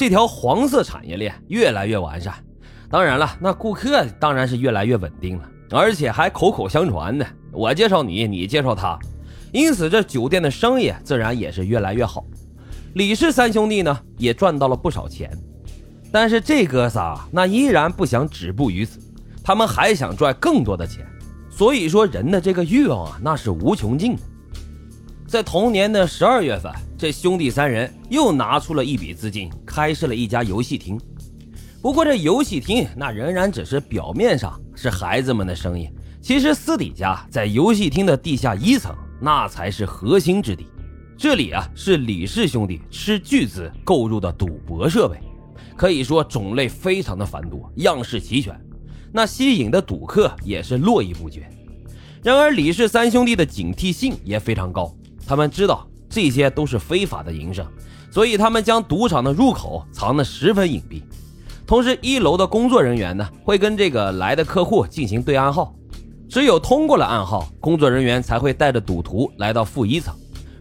这条黄色产业链越来越完善。当然了，那顾客当然是越来越稳定了，而且还口口相传的，我介绍你，你介绍他，因此这酒店的生意自然也是越来越好。李氏三兄弟呢也赚到了不少钱，但是这哥仨那依然不想止步于此，他们还想赚更多的钱。所以说，人的这个欲望啊，那是无穷尽的。在同年的十二月份，这兄弟三人又拿出了一笔资金，开设了一家游戏厅。不过，这游戏厅那仍然只是表面上是孩子们的生意，其实私底下在游戏厅的地下一层，那才是核心之地。这里啊，是李氏兄弟斥巨资购入的赌博设备，可以说种类非常的繁多，样式齐全。那吸引的赌客也是络绎不绝。然而，李氏三兄弟的警惕性也非常高，他们知道这些都是非法的营生，所以他们将赌场的入口藏得十分隐蔽。同时，一楼的工作人员呢，会跟这个来的客户进行对暗号，只有通过了暗号，工作人员才会带着赌徒来到负一层。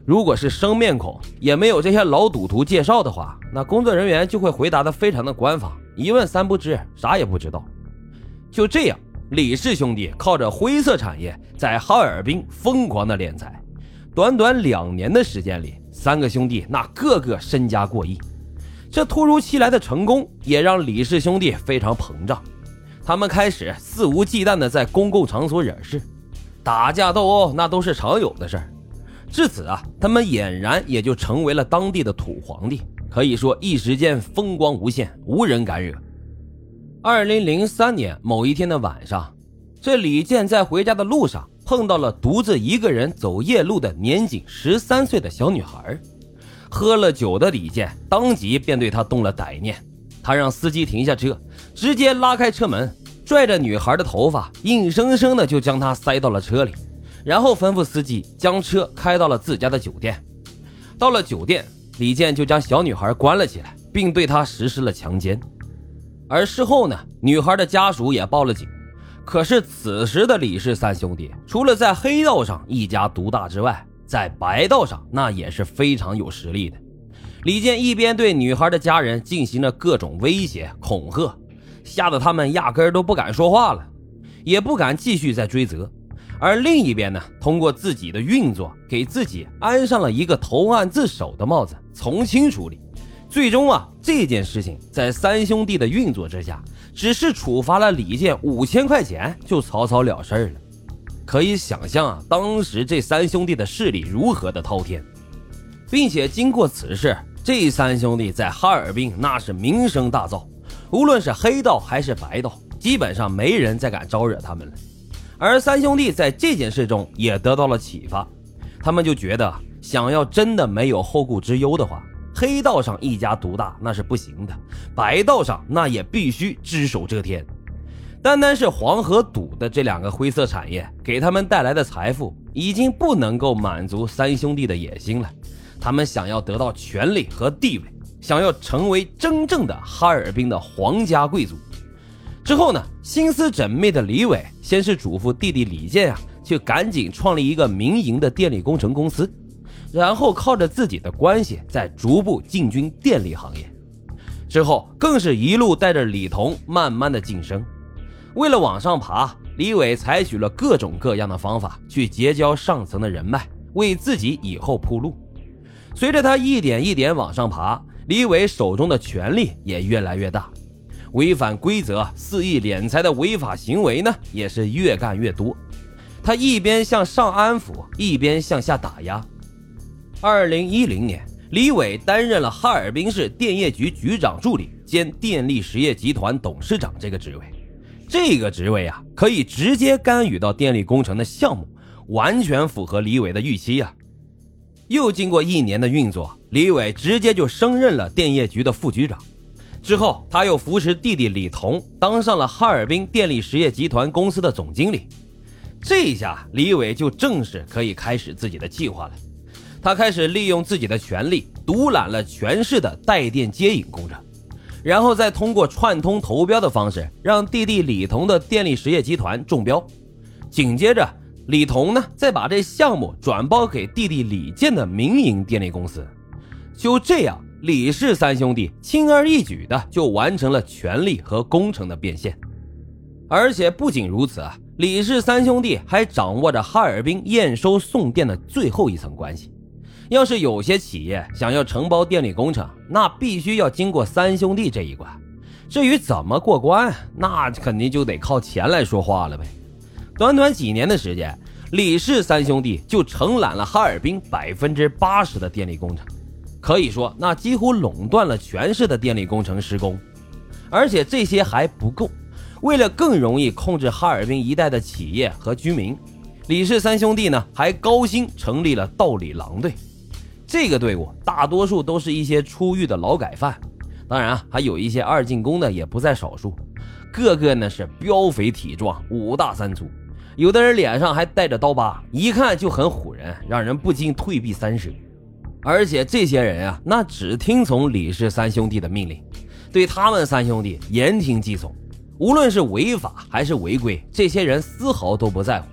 如果是生面孔，也没有这些老赌徒介绍的话，那工作人员就会回答的非常的官方，一问三不知，啥也不知道。就这样，李氏兄弟靠着灰色产业在哈尔滨疯狂的敛财，短短两年的时间里，三个兄弟那个个身家过亿。这突如其来的成功也让李氏兄弟非常膨胀，他们开始肆无忌惮的在公共场所惹事，打架斗殴那都是常有的事儿。至此啊，他们俨然也就成为了当地的土皇帝，可以说一时间风光无限，无人敢惹。二零零三年某一天的晚上，这李健在回家的路上碰到了独自一个人走夜路的年仅十三岁的小女孩。喝了酒的李健当即便对她动了歹念，他让司机停下车，直接拉开车门，拽着女孩的头发，硬生生的就将她塞到了车里，然后吩咐司机将车开到了自家的酒店。到了酒店，李健就将小女孩关了起来，并对她实施了强奸。而事后呢，女孩的家属也报了警。可是此时的李氏三兄弟，除了在黑道上一家独大之外，在白道上那也是非常有实力的。李健一边对女孩的家人进行了各种威胁恐吓，吓得他们压根都不敢说话了，也不敢继续再追责。而另一边呢，通过自己的运作，给自己安上了一个投案自首的帽子，从轻处理。最终啊，这件事情在三兄弟的运作之下，只是处罚了李健五千块钱，就草草了事儿了。可以想象啊，当时这三兄弟的势力如何的滔天，并且经过此事，这三兄弟在哈尔滨那是名声大噪，无论是黑道还是白道，基本上没人再敢招惹他们了。而三兄弟在这件事中也得到了启发，他们就觉得，想要真的没有后顾之忧的话。黑道上一家独大那是不行的，白道上那也必须只手遮天。单单是黄和赌的这两个灰色产业给他们带来的财富，已经不能够满足三兄弟的野心了。他们想要得到权力和地位，想要成为真正的哈尔滨的皇家贵族。之后呢，心思缜密的李伟先是嘱咐弟弟李健啊，去赶紧创立一个民营的电力工程公司。然后靠着自己的关系，再逐步进军电力行业。之后更是一路带着李彤慢慢的晋升。为了往上爬，李伟采取了各种各样的方法去结交上层的人脉，为自己以后铺路。随着他一点一点往上爬，李伟手中的权力也越来越大，违反规则、肆意敛财的违法行为呢，也是越干越多。他一边向上安抚，一边向下打压。二零一零年，李伟担任了哈尔滨市电业局局长助理兼电力实业集团董事长这个职位。这个职位啊，可以直接干预到电力工程的项目，完全符合李伟的预期呀。又经过一年的运作，李伟直接就升任了电业局的副局长。之后，他又扶持弟弟李彤当上了哈尔滨电力实业集团公司的总经理。这一下，李伟就正式可以开始自己的计划了。他开始利用自己的权力，独揽了全市的带电接引工程，然后再通过串通投标的方式，让弟弟李彤的电力实业集团中标。紧接着，李彤呢，再把这项目转包给弟弟李健的民营电力公司。就这样，李氏三兄弟轻而易举的就完成了权力和工程的变现。而且不仅如此啊，李氏三兄弟还掌握着哈尔滨验收送电的最后一层关系。要是有些企业想要承包电力工程，那必须要经过三兄弟这一关。至于怎么过关，那肯定就得靠钱来说话了呗。短短几年的时间，李氏三兄弟就承揽了哈尔滨百分之八十的电力工程，可以说那几乎垄断了全市的电力工程施工。而且这些还不够。为了更容易控制哈尔滨一带的企业和居民，李氏三兄弟呢还高薪成立了道里狼队。这个队伍大多数都是一些出狱的劳改犯，当然啊还有一些二进宫的也不在少数。个个呢是膘肥体壮、五大三粗，有的人脸上还带着刀疤，一看就很唬人，让人不禁退避三舍。而且这些人啊，那只听从李氏三兄弟的命令，对他们三兄弟言听计从。无论是违法还是违规，这些人丝毫都不在乎。